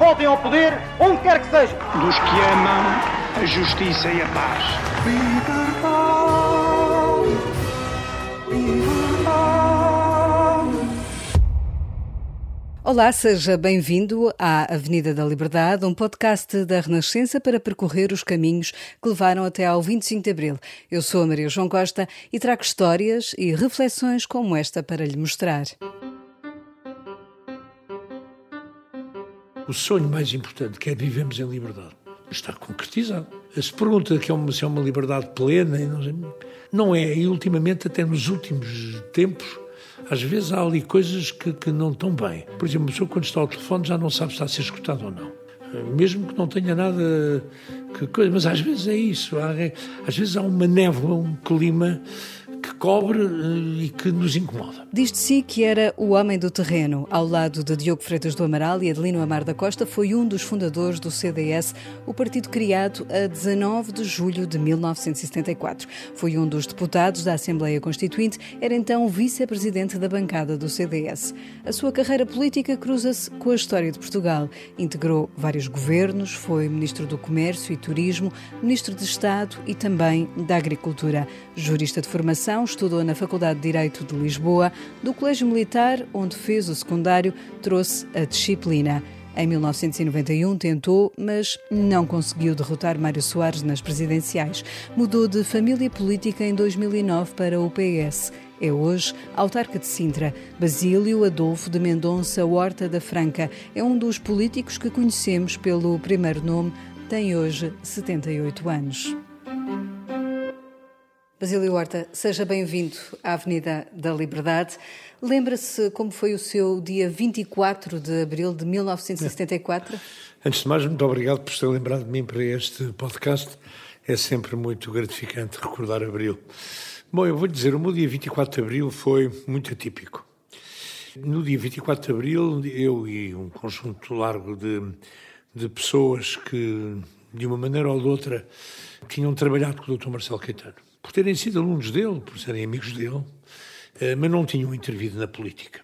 voltem ao poder onde quer que seja. Dos que amam a justiça e a paz. Olá, seja bem-vindo à Avenida da Liberdade, um podcast da Renascença para percorrer os caminhos que levaram até ao 25 de Abril. Eu sou a Maria João Costa e trago histórias e reflexões como esta para lhe mostrar. O sonho mais importante que é vivemos em liberdade está concretizado. Se pergunta que é uma, se é uma liberdade plena, não, é. E ultimamente, até nos últimos tempos, às vezes há ali coisas que, que não estão bem. Por exemplo, a pessoa quando está ao telefone já não sabe se está a ser escutado ou não. Mesmo que não tenha nada que coisa, mas às vezes é isso. Há, às vezes há uma névoa, um clima cobre e que nos incomoda. Diz de si que era o homem do terreno. Ao lado de Diogo Freitas do Amaral e Adelino Amar da Costa, foi um dos fundadores do CDS, o partido criado a 19 de julho de 1974. Foi um dos deputados da Assembleia Constituinte, era então vice-presidente da bancada do CDS. A sua carreira política cruza-se com a história de Portugal. Integrou vários governos, foi ministro do Comércio e Turismo, ministro de Estado e também da Agricultura. Jurista de formação, estudou na Faculdade de Direito de Lisboa. Do Colégio Militar, onde fez o secundário, trouxe a disciplina. Em 1991 tentou, mas não conseguiu derrotar Mário Soares nas presidenciais. Mudou de família política em 2009 para o PS. É hoje autarca de Sintra. Basílio Adolfo de Mendonça Horta da Franca é um dos políticos que conhecemos pelo primeiro nome. Tem hoje 78 anos. Basílio Horta, seja bem-vindo à Avenida da Liberdade. Lembra-se como foi o seu dia 24 de abril de 1974? Antes de mais, muito obrigado por ter lembrado de mim para este podcast. É sempre muito gratificante recordar abril. Bom, eu vou dizer, o meu dia 24 de abril foi muito atípico. No dia 24 de abril, eu e um conjunto largo de, de pessoas que, de uma maneira ou de outra, tinham trabalhado com o Dr. Marcelo Caetano por terem sido alunos dele, por serem amigos dele, mas não tinham intervido na política.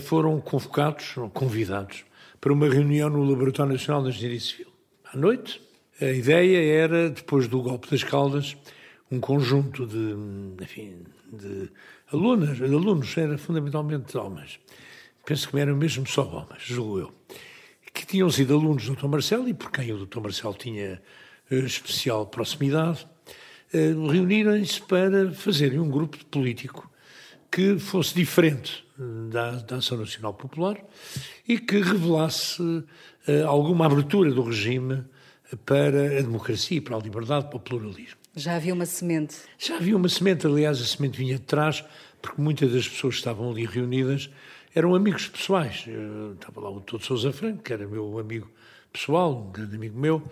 Foram convocados, convidados, para uma reunião no Laboratório Nacional de Engenharia Civil. À noite, a ideia era, depois do golpe das Caldas, um conjunto de, enfim, de alunas, alunos, era fundamentalmente homens, penso que eram mesmo só homens, julgo eu, que tinham sido alunos do Dr. Marcelo e por quem o Dr. Marcelo tinha especial proximidade, reuniram-se para fazerem um grupo político que fosse diferente da, da Ação Nacional Popular e que revelasse uh, alguma abertura do regime para a democracia, para a liberdade, para o pluralismo. Já havia uma semente? Já havia uma semente, aliás, a semente vinha de trás, porque muitas das pessoas que estavam ali reunidas eram amigos pessoais. Eu, estava lá o Doutor Sousa Franco, que era meu amigo pessoal, um grande amigo meu,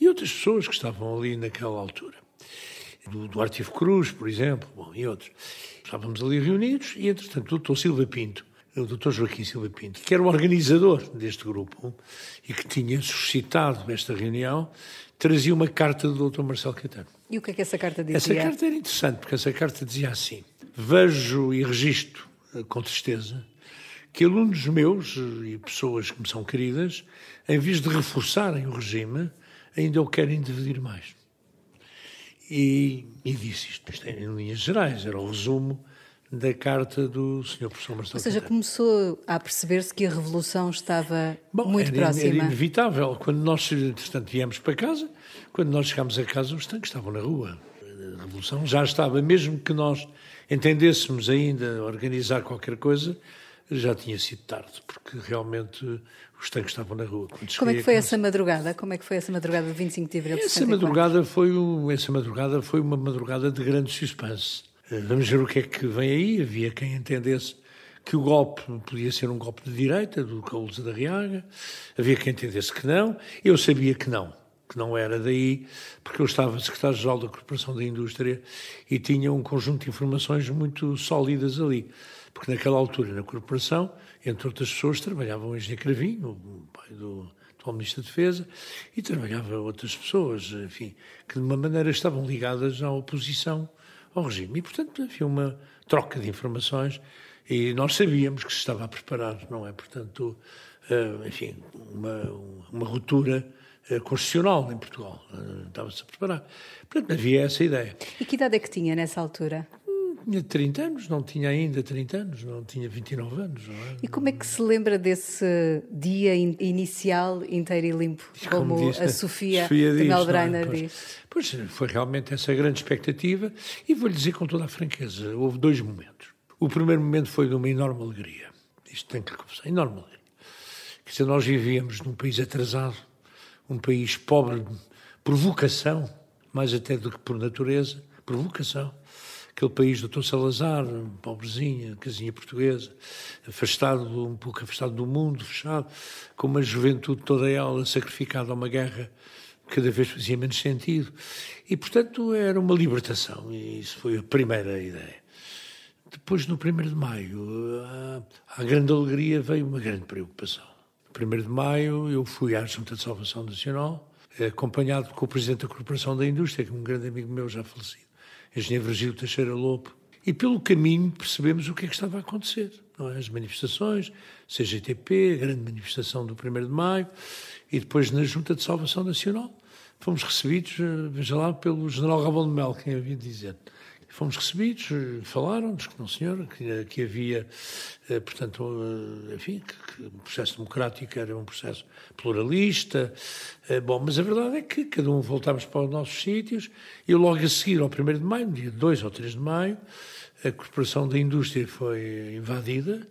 e outras pessoas que estavam ali naquela altura do Duarte Ivo Cruz, por exemplo, bom, e outros. Estávamos ali reunidos e, entretanto, o doutor Silva Pinto, o doutor Joaquim Silva Pinto, que era o organizador deste grupo e que tinha suscitado esta reunião, trazia uma carta do doutor Marcelo Caetano. E o que é que essa carta dizia? Essa carta era interessante, porque essa carta dizia assim, vejo e registro com tristeza que alunos meus e pessoas que me são queridas, em vez de reforçarem o regime, ainda o querem dividir mais. E, e disse isto, isto em linhas gerais, era o resumo da carta do Sr. Professor Marcelo Ou seja, Caetano. começou a perceber-se que a revolução estava Bom, muito era, próxima. Era inevitável. Quando nós, entretanto, viemos para casa, quando nós chegámos a casa, os tanques estavam na rua. A revolução já estava, mesmo que nós entendêssemos ainda organizar qualquer coisa, já tinha sido tarde, porque realmente os tanques estavam na rua. Quando Como é que foi essa madrugada? Como é que foi essa madrugada de 25 de abril de Essa 64? madrugada, foi um, essa madrugada foi uma madrugada de grande suspense. Eh, Vamos ver o que é que vem aí. Havia quem entendesse que o golpe podia ser um golpe de direita, do Carlos da Riaga. Havia quem entendesse que não. Eu sabia que não. que não era daí, porque eu estava secretário-geral da Corporação da Indústria e tinha um conjunto de informações muito sólidas ali. Porque naquela altura, na Corporação, entre outras pessoas, trabalhava o engenheiro Cravinho, o pai do atual Ministro da Defesa, e trabalhava outras pessoas, enfim, que de uma maneira estavam ligadas à oposição ao regime. E, portanto, havia uma troca de informações e nós sabíamos que se estava a preparar, não é? Portanto, eh, enfim, uma, uma ruptura eh, constitucional em Portugal. Eh, estava-se a preparar. Portanto, havia essa ideia. E que idade é que tinha nessa altura? Tinha 30 anos, não tinha ainda 30 anos, não tinha 29 anos. É? E como é que se lembra desse dia in inicial inteiro e limpo, como, como diz, a Sofia, Sofia de Melbreiner pois, diz? Pois foi realmente essa grande expectativa e vou-lhe dizer com toda a franqueza, houve dois momentos. O primeiro momento foi de uma enorme alegria. Isto tem que confessar, enorme alegria. Quer dizer, nós vivíamos num país atrasado, um país pobre por vocação, mais até do que por natureza, por vocação. Aquele país do Dr. Salazar, pobrezinha, casinha portuguesa, afastado, um pouco afastado do mundo, fechado, com uma juventude toda ela sacrificada a uma guerra que cada vez fazia menos sentido. E, portanto, era uma libertação, e isso foi a primeira ideia. Depois, no 1 de maio, à grande alegria veio uma grande preocupação. 1 de maio, eu fui à Junta de Salvação Nacional, acompanhado com o Presidente da Corporação da Indústria, que é um grande amigo meu já falecido, Engenheiro Virgílio Teixeira Lopo. E pelo caminho percebemos o que é que estava a acontecer. É? As manifestações, CGTP, a grande manifestação do 1 de maio, e depois na Junta de Salvação Nacional. Fomos recebidos, eh, veja lá, pelo General Rabão de Mel, quem havia dizer. Fomos recebidos, falaram-nos que não, senhor, que, que havia, eh, portanto, eh, enfim, que, o processo democrático era um processo pluralista. Eh, bom, mas a verdade é que cada um voltámos para os nossos sítios e logo a seguir, ao 1 de maio, no dia 2 ou 3 de maio, a Corporação da Indústria foi invadida,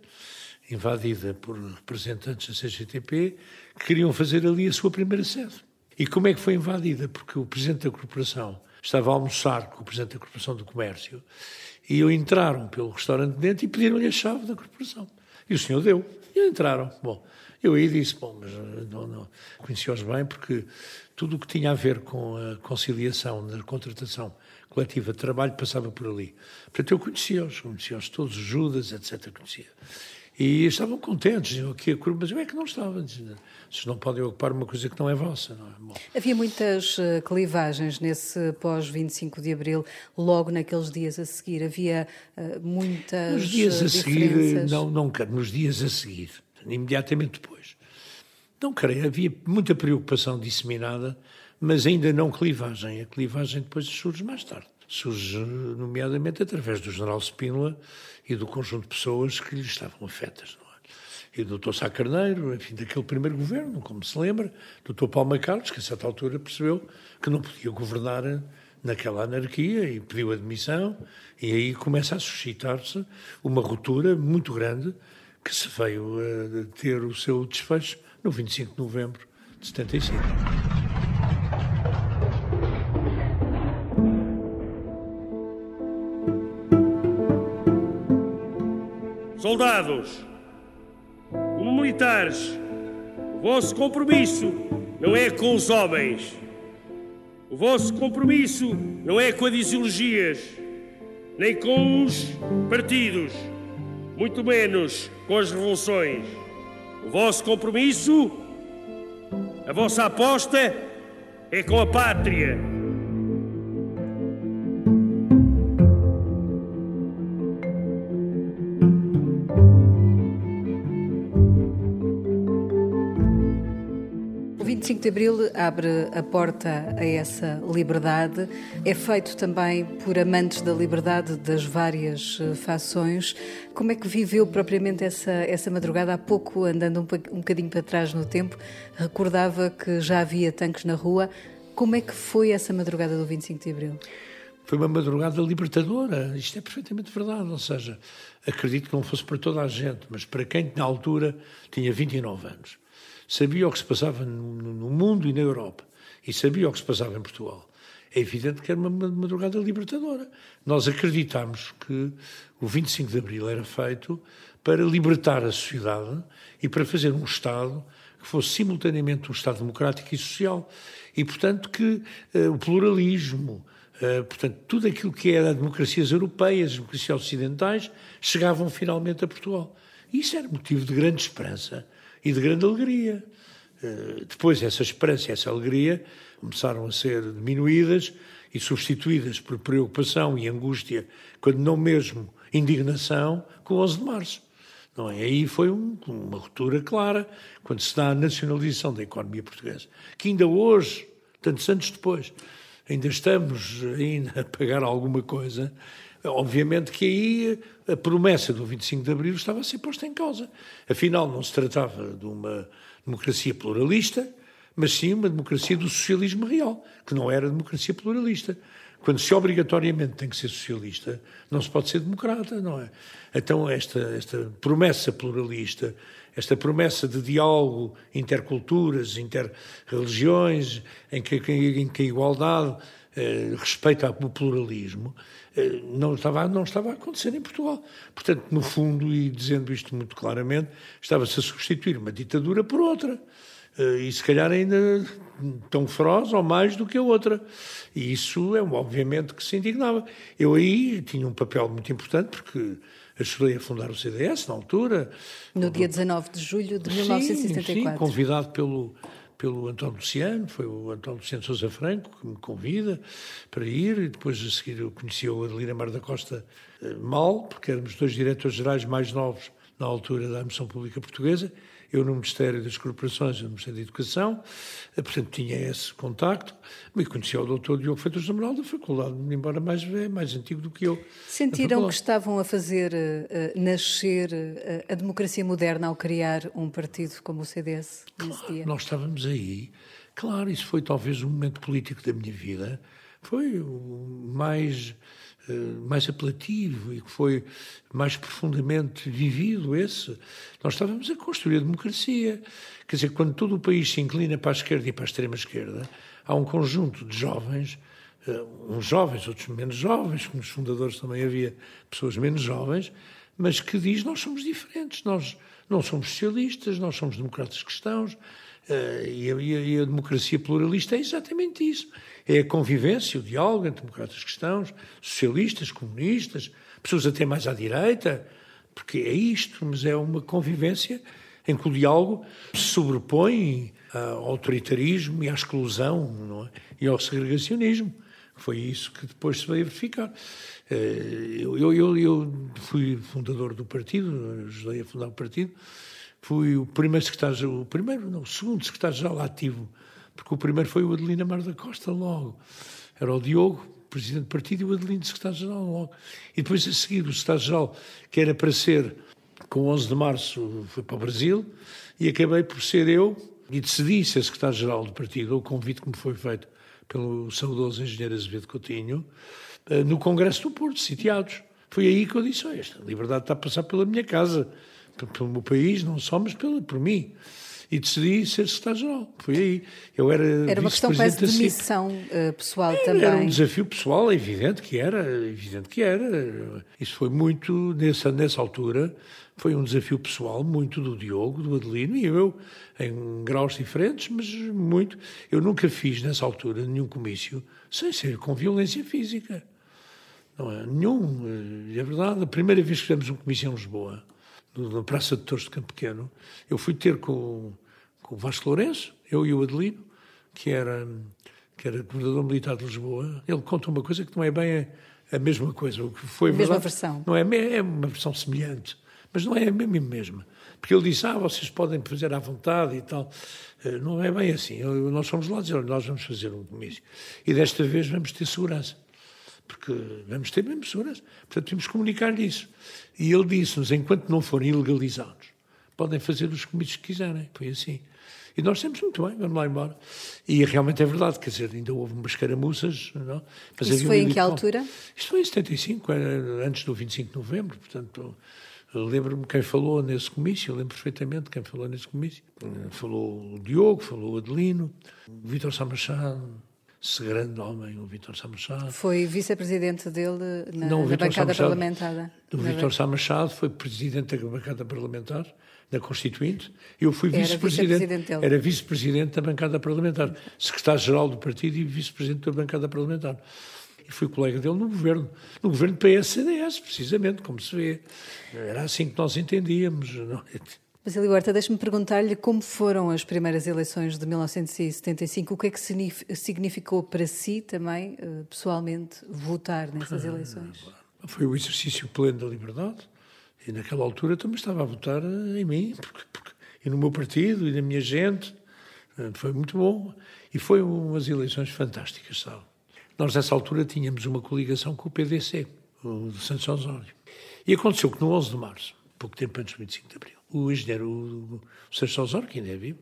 invadida por representantes da CGTP, que queriam fazer ali a sua primeira sede. E como é que foi invadida? Porque o Presidente da Corporação estava a almoçar com o Presidente da Corporação do Comércio e entraram pelo restaurante dentro e pediram-lhe a chave da corporação. E o senhor deu. E entraram. Bom, eu aí disse, bom, mas não, não conheci-os bem porque tudo o que tinha a ver com a conciliação na contratação coletiva de trabalho passava por ali. Portanto, eu conhecia-os, conhecia-os todos, Judas, etc., conhecia. E estavam contentes, diziam que mas eu é que não estava. Vocês não podem ocupar uma coisa que não é vossa. Não é? Bom. Havia muitas uh, clivagens nesse pós-25 de Abril, logo naqueles dias a seguir. Havia uh, muitas Nos dias a seguir, não, não, nos dias a seguir, imediatamente depois. Não creio, havia muita preocupação disseminada, mas ainda não clivagem. A clivagem depois surge mais tarde. Surge, nomeadamente, através do general Spínola e do conjunto de pessoas que lhe estavam afetas. É? E do Dr. Sá Carneiro, enfim, daquele primeiro governo, como se lembra, do Dr. Paulo Carlos, que a certa altura percebeu que não podia governar naquela anarquia e pediu admissão, e aí começa a suscitar-se uma ruptura muito grande que se veio a ter o seu desfecho no 25 de novembro de 75. Soldados, como militares, o vosso compromisso não é com os homens. O vosso compromisso não é com as ideologias, nem com os partidos, muito menos com as revoluções. O vosso compromisso, a vossa aposta é com a pátria. 25 de Abril abre a porta a essa liberdade. É feito também por amantes da liberdade das várias eh, fações. Como é que viveu propriamente essa, essa madrugada? Há pouco, andando um, um bocadinho para trás no tempo, recordava que já havia tanques na rua. Como é que foi essa madrugada do 25 de Abril? Foi uma madrugada libertadora, isto é perfeitamente verdade. Ou seja, acredito que não fosse para toda a gente, mas para quem na altura tinha 29 anos sabia o que se passava no mundo e na Europa e sabia o que se passava em Portugal. É evidente que era uma madrugada libertadora. Nós acreditamos que o 25 de Abril era feito para libertar a sociedade e para fazer um Estado que fosse simultaneamente um Estado democrático e social e, portanto, que uh, o pluralismo, uh, portanto, tudo aquilo que era democracias europeias, democracias ocidentais, chegavam finalmente a Portugal. E isso era motivo de grande esperança e de grande alegria. Uh, depois, essa esperança e essa alegria começaram a ser diminuídas e substituídas por preocupação e angústia, quando não mesmo indignação, com o 11 de março. Não é? Aí foi um, uma ruptura clara, quando se dá a nacionalização da economia portuguesa, que ainda hoje, tantos anos depois, ainda estamos ainda a pagar alguma coisa, obviamente que aí a promessa do 25 de Abril estava a ser posta em causa. Afinal, não se tratava de uma democracia pluralista, mas sim uma democracia do socialismo real, que não era democracia pluralista. Quando se obrigatoriamente tem que ser socialista, não se pode ser democrata, não é? Então, esta, esta promessa pluralista, esta promessa de diálogo interculturas, interreligiões, em que, em que a igualdade eh, respeita o pluralismo, não, estava, não estava a acontecer em Portugal. Portanto, no fundo, e dizendo isto muito claramente, estava-se a substituir uma ditadura por outra. Eh, e se calhar ainda tão feroz ou mais do que a outra. E isso é obviamente que se indignava. Eu aí tinha um papel muito importante porque ajudei a fundar o CDS na altura. No dia 19 de julho de 1974. Sim, convidado pelo, pelo António Luciano, foi o António Luciano Sousa Franco que me convida para ir, e depois a seguir eu conheci o Adelina Mar da Costa eh, mal, porque éramos dois diretores gerais mais novos na altura da Administração Pública Portuguesa, eu no Ministério das Corporações, no Ministério da Educação, eh, portanto tinha esse contacto, me conhecia o doutor Diogo Feitas Amaral da faculdade, embora mais velho, mais antigo do que eu. Sentiram que estavam a fazer uh, nascer uh, a democracia moderna ao criar um partido como o CDS nesse claro, dia? Nós estávamos aí, claro, isso foi talvez um momento político da minha vida, foi o mais mais apelativo e que foi mais profundamente vivido esse. Nós estávamos a construir a democracia. Quer dizer, quando todo o país se inclina para a esquerda e para a extrema-esquerda, há um conjunto de jovens, eh, uns jovens, outros menos jovens, que nos fundadores também havia pessoas menos jovens, mas que diz nós somos diferentes, nós não somos socialistas, nós somos democratas cristãos, eh, e a, e a democracia pluralista é exatamente isso é a convivência, o diálogo entre democratas cristãos, socialistas, comunistas, pessoas até mais à direita, porque é isto, mas é uma convivência em que o diálogo se sobrepõe ao autoritarismo e à exclusão é? e ao segregacionismo. Foi isso que depois se veio verificar. Eh, eu, eu, eu fui fundador do partido, ajudei a fundar o partido, fui o primeiro secretário, o primeiro, não, o segundo secretário-geral ativo porque o primeiro foi o Adelino Amar da Costa logo. Era o Diogo, presidente do partido, e o Adelino, secretário-geral logo. E depois a seguir o secretário-geral, que era para ser, com 11 de março, foi para o Brasil, e acabei por ser eu, e decidi ser secretário-geral do partido, o convite que me foi feito pelo saudoso engenheiro Azevedo Coutinho, eh, no Congresso do Porto, sitiados. Foi aí que eu disse, oh, esta liberdade está a passar pela minha casa, pelo meu país, não só, mas pelo, por mim e decidi ser secretário-geral. Foi aí. Eu era Era uma questão quase de missão uh, pessoal era, também. Era um desafio pessoal, é evidente que era, evidente que era. Isso foi muito, nessa, nessa altura, foi um desafio pessoal muito do Diogo, do Adelino e eu, em graus diferentes, mas muito. Eu nunca fiz, nessa altura, nenhum comício sem ser com violência física. Não é? Nenhum. É verdade. A primeira vez que fizemos um comício em Lisboa, na Praça de Torres de Campo Pequeno, eu fui ter com, com o Vasco Lourenço, eu e o Adelino, que era, que era governador militar de Lisboa. Ele conta uma coisa que não é bem a, a mesma coisa. O que foi, a mesma verdade, versão. Não é, é uma versão semelhante, mas não é a mesma mesma. Porque ele disse, ah, vocês podem fazer à vontade e tal. Eh, não é bem assim. Nós fomos lá dizer, nós vamos fazer um comício. E desta vez vamos ter segurança porque vamos ter mesmo segurança. Portanto, temos que comunicar isso. E ele disse-nos, enquanto não forem ilegalizados, podem fazer os comícios que quiserem. Foi assim. E nós temos muito bem, vamos lá embora. E realmente é verdade, quer dizer, ainda houve umas caramuças. Não? Mas Isso foi em que altura? Isto foi em 75, antes do 25 de novembro, portanto... Lembro-me quem falou nesse comício, lembro perfeitamente quem falou nesse comício. Falou o Diogo, falou o Adelino, o Vítor Samachado, esse grande homem, o Vítor Sá Machado. Foi vice-presidente dele na, Não, na bancada parlamentar. O Vítor Sá Machado foi presidente da bancada parlamentar, da Constituinte, eu fui vice-presidente. Era vice-presidente da bancada parlamentar, secretário-geral do partido e vice-presidente da bancada parlamentar. E fui colega dele no governo, no governo PS-CDS, precisamente, como se vê. Era assim que nós entendíamos. não é? Basílio Horta, deixe-me perguntar-lhe como foram as primeiras eleições de 1975. O que é que signif- significou para si também, eh, pessoalmente, votar nessas eleições? Foi o exercício pleno da liberdade. E naquela altura também estava a votar eh, em mim, porque, porque- e no meu partido, e na minha gente. Eh, Foi muito bom. E foi umas eleições fantásticas, sabe? Nós, nessa altura, tínhamos uma coligação com o PDC, o de Santos Osório. E aconteceu que no 11 de março, pouco tempo antes do 25 de abril, o engenheiro o, o Santos Osório, que ainda é vivo,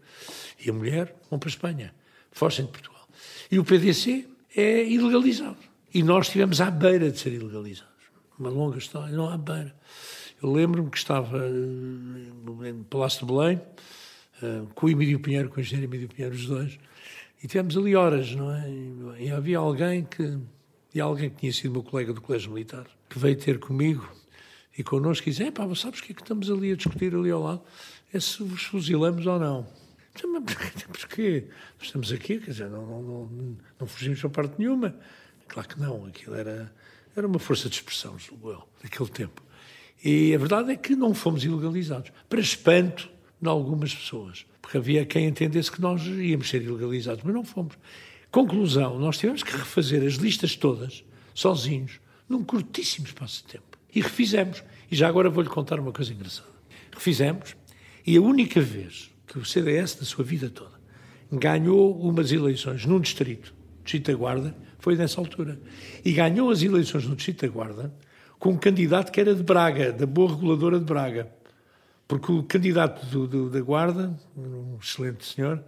e a mulher vão para a Espanha, fogem de Portugal. E o PDC é ilegalizado. E nós estivemos à beira de ser ilegalizados. Uma longa história, não à beira. Eu lembro-me que estava eh, no Palácio de Belém, eh, com o Emílio Pinheiro, com o engenheiro Emílio Pinheiro, os dois, e tivemos ali horas, não é? E havia alguém que, e alguém que tinha sido meu colega do Colégio Militar, que veio ter comigo e connosco e disse, pá, sabes o que é que estamos ali a discutir ali ao lado? É se vos fuzilamos ou não. Então, Mas porquê? porquê? Nós estamos aqui, quer dizer, não, não, não, não fugimos para parte nenhuma. Claro que não, aquilo era, era uma força de expressão, julgo eu, naquele tempo. E a verdade é que não fomos ilegalizados, para espanto de algumas pessoas, porque havia quem entendesse que nós íamos ser ilegalizados, mas não fomos. Conclusão, nós tivemos que refazer as listas todas, sozinhos, num curtíssimo espaço de tempo. E refizemos. E já agora vou-lhe contar uma coisa engraçada. Refizemos, e a única vez que o CDS, na sua vida toda, ganhou umas eleições num distrito, Distrito da Guarda, foi nessa altura. E ganhou as eleições no Distrito da Guarda com um candidato que era de Braga, da boa reguladora de Braga. Porque o candidato do, do- da Guarda, um excelente senhor,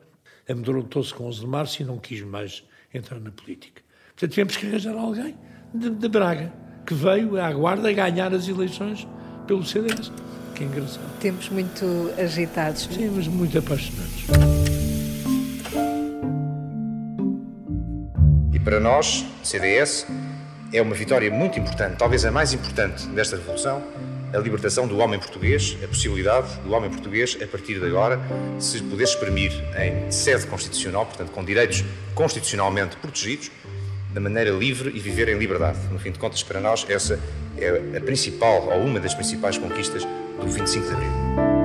amedrontou-se com 11 de março e não quis mais entrar na política. Portanto, tivemos que arranjar alguém de, de Braga, que veio à Guarda ganhar as eleições pelo CDS. Que engraçado. Tempos muito agitados. Sim, mas muito apaixonados. E para nós, CDS, é uma vitória muito importante, talvez a mais importante desta revolução, a libertação do homem português, a possibilidade do homem português, a partir de agora, se poder exprimir em sede constitucional, portanto, com direitos constitucionalmente protegidos, da maneira livre e viver em liberdade. No fim de contas, para nós, essa é a principal, ou uma das principais conquistas do 25 de Abril.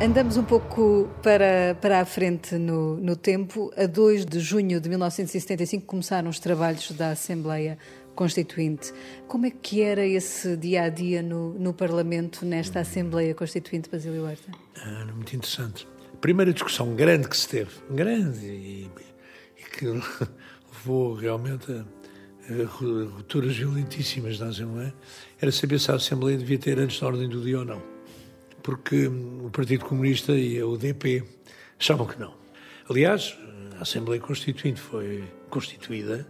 Andamos um pouco para, para a frente no, no tempo. A 2 de junho de 1975 começaram os trabalhos da Assembleia Constituinte. Como é que era esse dia a dia no, no Parlamento, nesta Assembleia Constituinte, Basílio Horta? Era muito interessante. A primeira discussão grande que se teve, grande, e, e que levou realmente a, a rupturas violentíssimas da Assembleia, era saber se a Assembleia devia ter antes da ordem do dia ou não. Porque hum, o Partido Comunista e a UDP achavam que não. Aliás, a Assembleia Constituinte foi constituída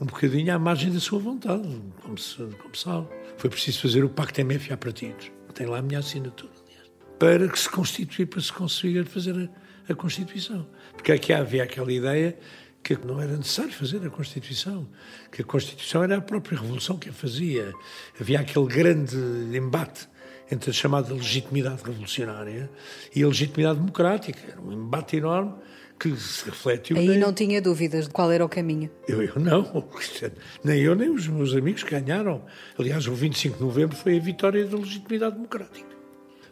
um bocadinho à margem da sua vontade, como se, como sabe. Foi preciso fazer o Pacto MFA partidos. Tem lá a minha assinatura, aliás. Para que se constituir, para se conseguir fazer a, a Constituição. Porque aqui havia aquela ideia que não era necessário fazer a Constituição, que a Constituição era a própria Revolução que a fazia. Havia aquele grande embate entre a chamada legitimidade revolucionária e a legitimidade democrática. Era um embate enorme que se refletiu. Aí não tinha dúvidas de qual era o caminho. eu, eu não, nem eu nem os meus amigos ganharam. Aliás, o 25 de novembro foi a vitória da legitimidade democrática.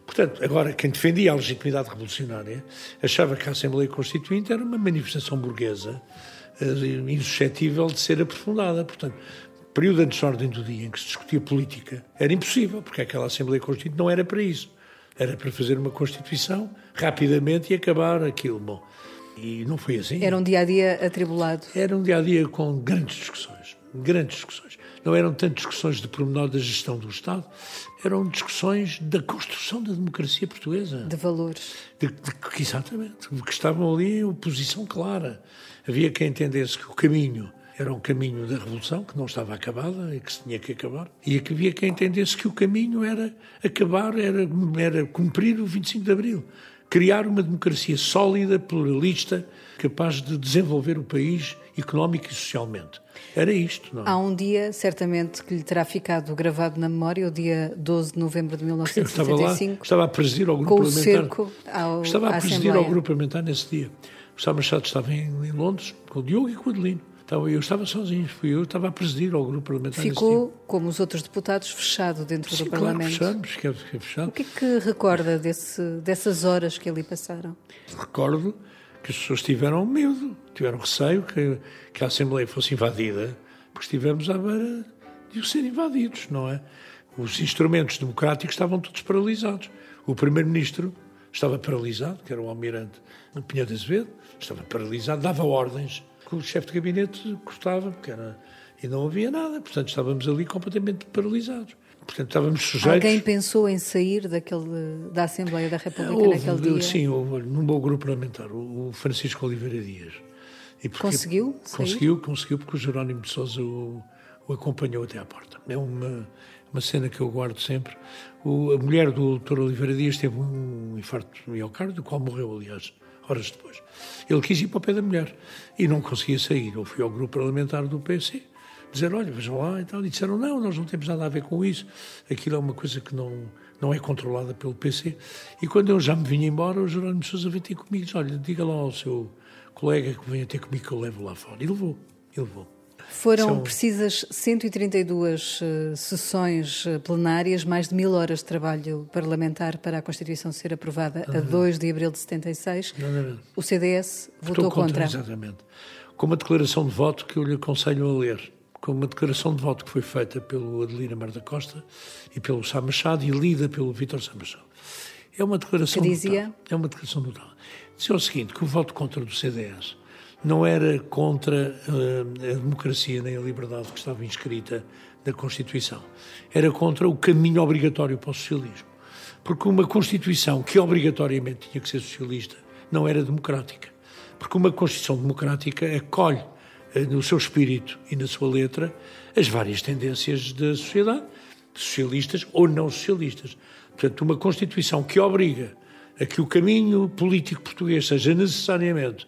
Portanto, agora, quem defendia a legitimidade revolucionária achava que a Assembleia Constituinte era uma manifestação burguesa eh, insuscetível de ser aprofundada. Portanto, período antes da ordem do dia em que se discutia política era impossível, porque aquela Assembleia Constituinte não era para isso. Era para fazer uma Constituição rapidamente e acabar aquilo. Bom, e não foi assim. Era um dia a dia atribulado. Era um dia a dia com grandes discussões, grandes discussões. Não eram tanto discussões de pormenor da gestão do Estado, eram discussões da construção da democracia portuguesa. De valores. De, de, exatamente, que estavam ali em oposição clara. Havia quem entendesse que o caminho era o caminho da revolução, que não estava acabada e que se tinha que acabar, e que havia quem entendesse que o caminho era acabar, era, era cumprir o 25 de Abril, criar uma democracia sólida, pluralista, capaz de desenvolver o país económico e socialmente. Era isto, não é? Há um dia, certamente, que lhe terá ficado gravado na memória, o dia 12 de novembro de 1975. Eu estava lá, estava a presidir ao grupo com parlamentar. O cerco ao, estava a presidir Assembleia. ao grupo parlamentar nesse dia. O Sá Machado estava em, em, Londres, com o Diogo e com o Adelino. Então, eu estava sozinho, fui eu, estava a presidir ao grupo parlamentar Ficou, como os outros deputados, fechado dentro Sim, do claro, Parlamento. fechamos, que é fechado. O que é que recorda desse, dessas horas que ali passaram? Recordo que as pessoas tiveram medo, tiveram receio que, que a Assembleia fosse invadida, porque estivemos à beira de ser invadidos, não é? Os instrumentos democráticos estavam todos paralisados. O Primeiro-Ministro estava paralisado, que era o Almirante Pinheiro de Azevedo, estava paralisado, dava ordens que o chefe de gabinete cortava, porque era, e não havia nada. Portanto, estávamos ali completamente paralisados. Portanto, estávamos sujeitos. Alguém pensou em sair daquele, da Assembleia da República houve, naquele dia? Sim, houve, num meu grupo parlamentar, o Francisco Oliveira Dias. E porque, conseguiu? Conseguiu, sair? conseguiu, porque o Jerónimo de Souza o, o, acompanhou até à porta. É uma, uma cena que eu guardo sempre. O, a mulher do Dr. Oliveira Dias teve um infarto miocárdio, do qual morreu, aliás, horas depois. Ele quis ir para o pé da mulher e não conseguia sair. Eu fui ao grupo parlamentar do PC dizer, olha, vejam lá e tal. E disseram, não, nós não temos nada a ver com isso. Aquilo é uma coisa que não, não é controlada pelo PC. E quando eu já me vinha embora, o Jerónimo Sousa veio ter comigo e disse, olha, diga lá ao seu colega que venha ter comigo que eu levo lá fora. E levou, e levou. Foram São... precisas 132 uh, sessões uh, plenárias, mais de mil horas de trabalho parlamentar para a Constituição ser aprovada a 2 de abril de 76. Não, não, não. O CDS votou contra, contra. Exatamente. Com uma declaração de voto que eu lhe aconselho a ler. Com uma declaração de voto que foi feita pelo Adelina Mar da Costa e pelo Sá Machado e lida pelo Vítor Sá Machado. É uma declaração que dizia? Notável. É uma declaração notável. Dizia o seguinte, que o voto contra do CDS não era contra uh, a democracia nem a liberdade que estava inscrita na Constituição. Era contra o caminho obrigatório para o socialismo. Porque uma Constituição que obrigatoriamente tinha que ser socialista não era democrática. Porque uma Constituição democrática acolhe uh, no seu espírito e na sua letra as várias tendências da sociedade, socialistas ou não socialistas. Portanto, uma Constituição que obriga a que o caminho político português seja necessariamente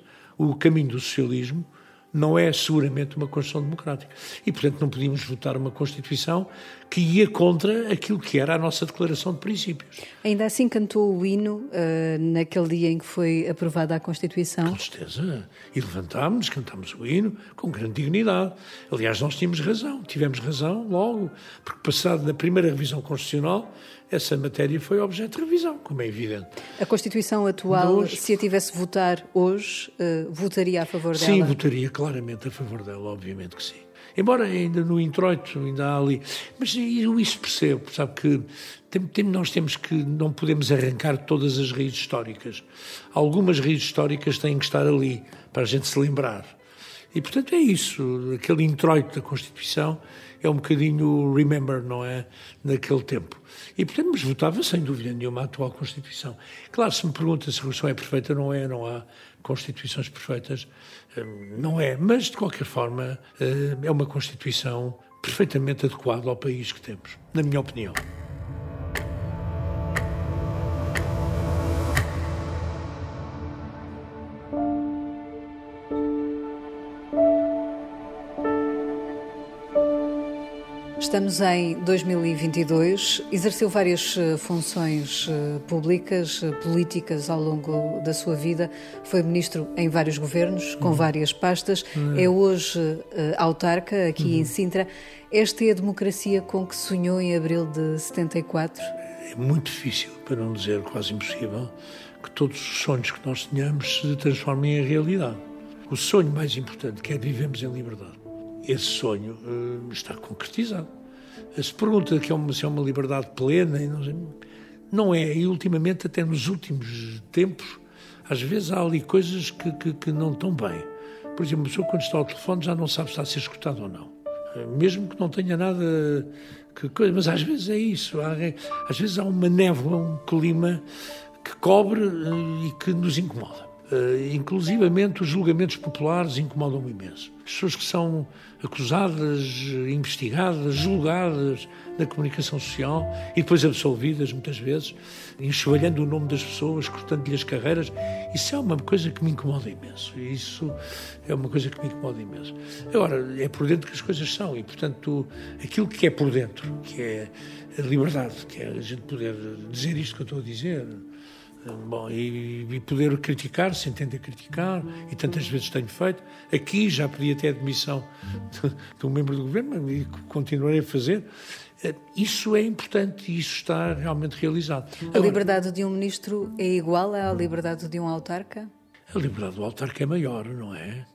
o caminho do socialismo não é seguramente uma Constituição democrática. E, portanto, não podíamos votar uma Constituição que ia contra aquilo que era a nossa Declaração de Princípios. Ainda assim cantou o hino uh, naquele dia em que foi aprovada a Constituição? Com certeza. E levantámos, cantámos o hino com grande dignidade. Aliás, nós tínhamos razão. Tivemos razão logo, porque passado na primeira revisão constitucional, essa matéria foi objeto de revisão, como é evidente. A Constituição atual, hoje, se a tivesse votar hoje, uh, votaria a favor dela? Sim, votaria claramente a favor dela, obviamente que sim. Embora ainda no introito ainda há ali. Mas eu isso percebo, sabe que tem, tem, nós temos que. não podemos arrancar todas as raízes históricas. Algumas raízes históricas têm que estar ali para a gente se lembrar. E portanto é isso. Aquele introito da Constituição é um bocadinho remember, não é? Naquele tempo. E, portanto, mas votava sem dúvida nenhuma a atual Constituição. Claro, se me pergunta se a Constituição é perfeita, não é, não há Constituições perfeitas, hum, não é. Mas, de qualquer forma, hum, é uma Constituição perfeitamente adequada ao país que temos, na minha opinião. Estamos em 2022. Exerceu várias eh, funções eh, públicas, eh, políticas ao longo da sua vida. Foi ministro em vários governos, com uhum. várias pastas. Uhum. É hoje autarca aqui uhum. em Sintra. Esta é a democracia com que sonhou em abril de 74? É muito difícil, para não dizer quase impossível, que todos os sonhos que nós tenhamos se transformem em realidade. O sonho mais importante, que é vivemos em liberdade, esse sonho uh, está concretizado se pergunta que é uma, se é uma liberdade plena, não, não é. E ultimamente, até nos últimos tempos, às vezes há ali coisas que, que, que não estão bem. Por exemplo, a pessoa quando está ao telefone já não sabe se está a ser escutado ou não. Mesmo que não tenha nada que coisa, mas às vezes é isso. Há, às vezes há uma névoa, um clima que cobre eh, e que nos incomoda. Uh, inclusivamente os julgamentos populares incomodam-me imenso. As pessoas que são acusadas, investigadas, julgadas na comunicação social e depois absolvidas muitas vezes, enxovalhando o nome das pessoas, cortando-lhe as carreiras, isso é uma coisa que me incomoda imenso. Isso é uma coisa que me incomoda imenso. Agora, é por dentro que as coisas são e, portanto, aquilo que é por dentro, que é a liberdade, que é a gente poder dizer isto que eu estou a dizer, Bom, e, e, poder criticar, se entender criticar, e tantas vezes tenho feito. Aqui já pedi até a demissão de, de um membro do governo e continuarei a fazer. Eh, isso é importante e isso está realmente realizado. A liberdade de um ministro é igual à liberdade de um autarca? A liberdade do autarca é maior, não é?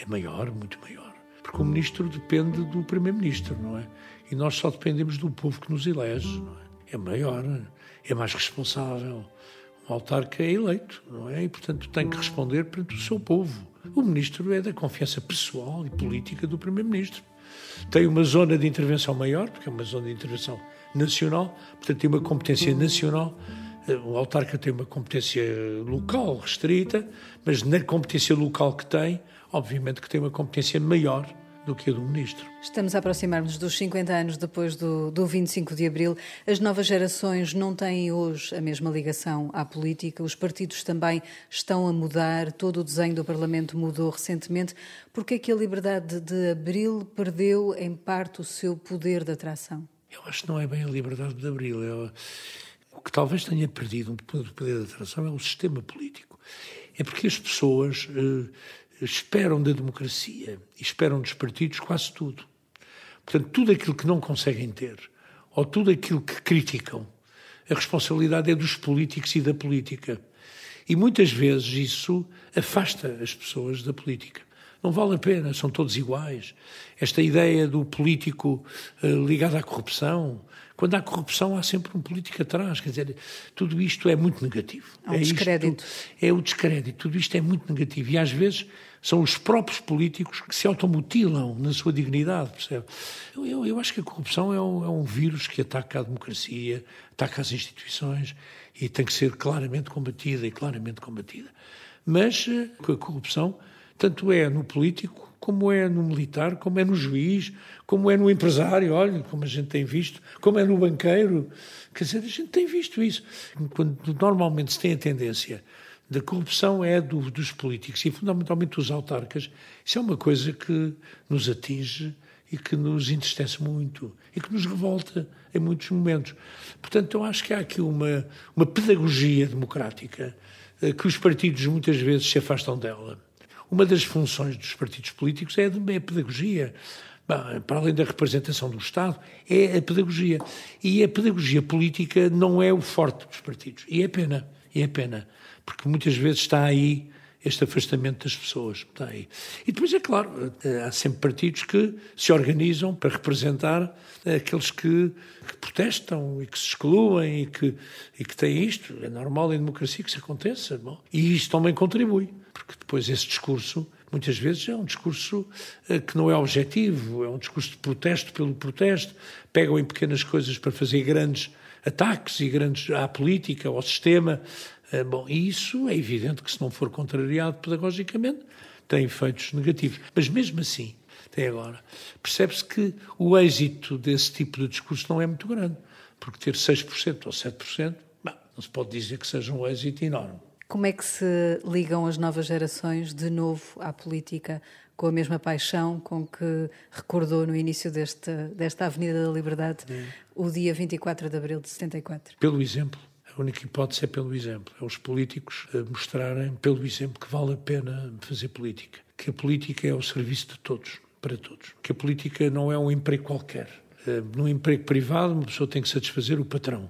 É maior, muito maior. Porque o ministro depende do primeiro-ministro, não é? E nós só dependemos do povo que nos elege, não é? É maior, é mais responsável o autarca é eleito, não é? E, portanto, tem que responder perante o seu povo. O ministro é da confiança pessoal e política do primeiro-ministro. Tem uma zona de intervenção maior, porque é uma zona de intervenção nacional, portanto, tem uma competência nacional. O autarca tem uma competência local restrita, mas na competência local que tem, obviamente que tem uma competência maior do que a do ministro. Estamos a aproximar-nos dos 50 anos depois do, do 25 de abril. As novas gerações não têm hoje a mesma ligação à política, os partidos também estão a mudar, todo o desenho do Parlamento mudou recentemente. Por que é que a liberdade de abril perdeu, em parte, o seu poder de atração? Eu acho que não é bem a liberdade de abril. É o que talvez tenha perdido um poder de atração é o sistema político. É porque as pessoas. Eh, esperam da democracia e esperam dos partidos quase tudo. Portanto, tudo aquilo que não conseguem ter, ou tudo aquilo que criticam, a responsabilidade é dos políticos e da política. E muitas vezes isso afasta as pessoas da política. Não vale a pena, são todos iguais. Esta ideia do político uh, ligado à corrupção, quando há corrupção, há sempre um político atrás. Quer dizer, tudo isto é muito negativo. Há um é descrédito. Isto, é o descrédito. Tudo isto é muito negativo. E às vezes são os próprios políticos que se automutilam na sua dignidade, percebe? Eu, eu, eu acho que a corrupção é um, é um, vírus que ataca a democracia, ataca as instituições e tem que ser claramente combatida e claramente combatida. Mas eh, a corrupção, tanto é no político como é no militar, como é no juiz, como é no empresário, olha, como a gente tem visto, como é no banqueiro. Quer dizer, a gente tem visto isso. Quando normalmente se tem a tendência da corrupção é do, dos políticos e fundamentalmente dos autarcas, isso é uma coisa que nos atinge e que nos entristece muito e que nos revolta em muitos momentos. Portanto, eu acho que há aqui uma, uma pedagogia democrática eh, que os partidos muitas vezes se afastam dela. Uma das funções dos partidos políticos é, a pedagogia. para além da representação do Estado, é a pedagogia. E a pedagogia política não é o forte dos partidos. E é pena, e é pena, porque muitas vezes está aí este afastamento das pessoas. Está aí. E depois, é claro, há sempre partidos que se organizam para representar aqueles que, que protestam e que se excluem e que, e que têm isto. É normal em democracia que isso aconteça. Bom, e isto também contribui porque depois esse discurso, muitas vezes, é um discurso eh, que não é objetivo, é um discurso de protesto pelo protesto, pegam em pequenas coisas para fazer grandes ataques e grandes à política, ao sistema. Eh, bom, e isso é evidente que, se não for contrariado pedagogicamente, tem efeitos negativos. Mas mesmo assim, até agora, percebe-se que o êxito desse tipo de discurso não é muito grande, porque ter 6% ou 7%, bom, não se pode dizer que seja um êxito enorme. Como é que se ligam as novas gerações de novo à política com a mesma paixão com que recordou no início deste, desta Avenida da Liberdade é. o dia 24 de abril de 74? Pelo exemplo. A única hipótese é pelo exemplo. É os políticos eh, mostrarem, pelo exemplo, que vale a pena fazer política. Que a política é ao serviço de todos, para todos. Que a política não é um emprego qualquer. Eh, num emprego privado, uma pessoa tem que satisfazer o patrão.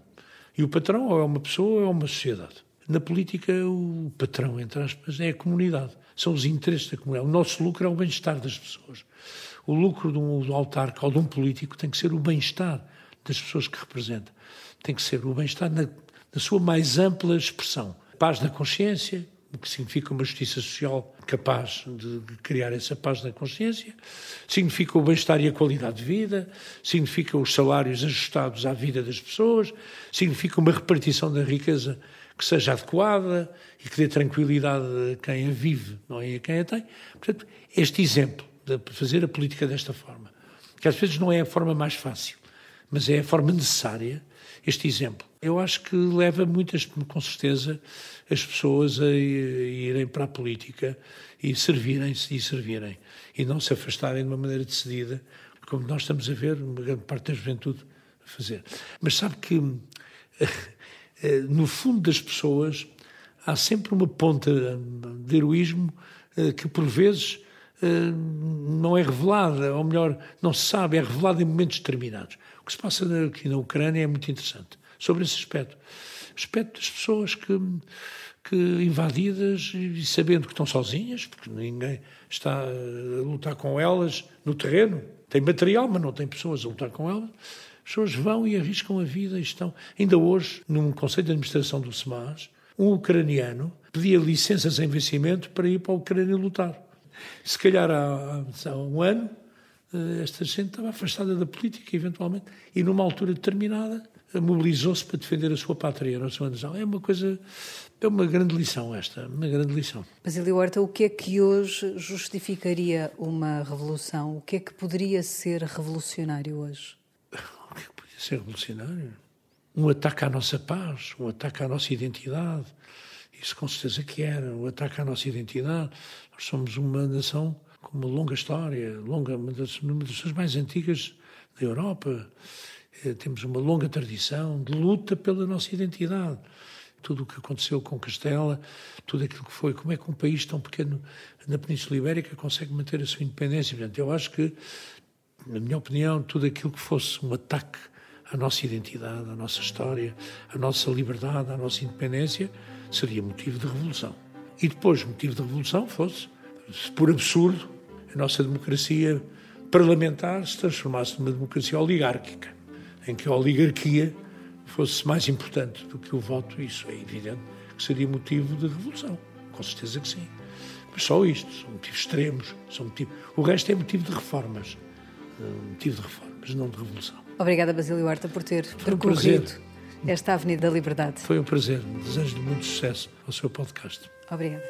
E o patrão ou é uma pessoa ou é uma sociedade. Na política, o patrão, entre aspas, é a comunidade. São os interesses da comunidade. O nosso lucro é o bem-estar das pessoas. O lucro de um autarca ou de um político tem que ser o bem-estar das pessoas que representa. Tem que ser o bem-estar na, na sua mais ampla expressão. Paz na consciência, o que significa uma justiça social capaz de criar essa paz na consciência, significa o bem-estar e a qualidade de vida, significa os salários ajustados à vida das pessoas, significa uma repartição da riqueza que seja adequada e que dê tranquilidade a quem a vive, não é a quem a tem. Portanto, este exemplo de fazer a política desta forma, que às vezes não é a forma mais fácil, mas é a forma necessária, este exemplo. Eu acho que leva muitas, com certeza, as pessoas a irem para a política e servirem-se e servirem, e não se afastarem de uma maneira decidida, como nós estamos a ver uma grande parte da juventude a fazer. Mas sabe que, no fundo das pessoas, há sempre uma ponta de heroísmo eh, que, por vezes, eh, não é revelada, ou melhor, não se sabe, é revelada em momentos determinados. O que se passa aqui na Ucrânia é muito interessante sobre esse aspecto. Aspecto das pessoas que, que invadidas e sabendo que estão sozinhas, porque ninguém está a lutar com elas no terreno, tem material, mas não tem pessoas a lutar com elas. As pessoas vão e arriscam a vida e estão. Ainda hoje, num conselho de administração do SEMAS, um ucraniano pedia licenças em vencimento para ir para a Ucrânia lutar. Se calhar há, há um ano, eh, esta gente estava afastada da política, eventualmente, e numa altura determinada mobilizou-se para defender a sua pátria, a sua nação. É uma coisa, é uma grande lição esta, uma grande lição. Basílio Horta, o que é que hoje justificaria uma revolução? O que é que poderia ser revolucionário hoje? Ser revolucionário? Um ataque à nossa paz, um ataque à nossa identidade. Isso com certeza que era, um ataque à nossa identidade. Nós somos uma nação com uma longa história, longa, uma das, uma das mais antigas da Europa. Eh, temos uma longa tradição de luta pela nossa identidade. Tudo o que aconteceu com Castela, tudo aquilo que foi, como é que um país tão pequeno na Península Ibérica consegue manter a sua independência. Portanto, eu acho que, na minha opinião, tudo aquilo que fosse um ataque à nossa identidade, à nossa história, à nossa liberdade, à nossa independência, seria motivo de revolução. E depois, motivo de revolução fosse, por absurdo, a nossa democracia parlamentar se transformasse numa democracia oligárquica em que a oligarquia fosse mais importante do que o voto, isso é evidente que seria motivo de revolução. Com certeza que sim. Mas só isto, são motivos extremos, são motivos... o resto é motivo de reformas. Eh, motivo de reformas, não de revolução. Obrigada, Basílio Horta, por ter Foi percorrido um esta Avenida da Liberdade. Foi um prazer. Desejo-lhe muito sucesso ao seu podcast. Obrigada.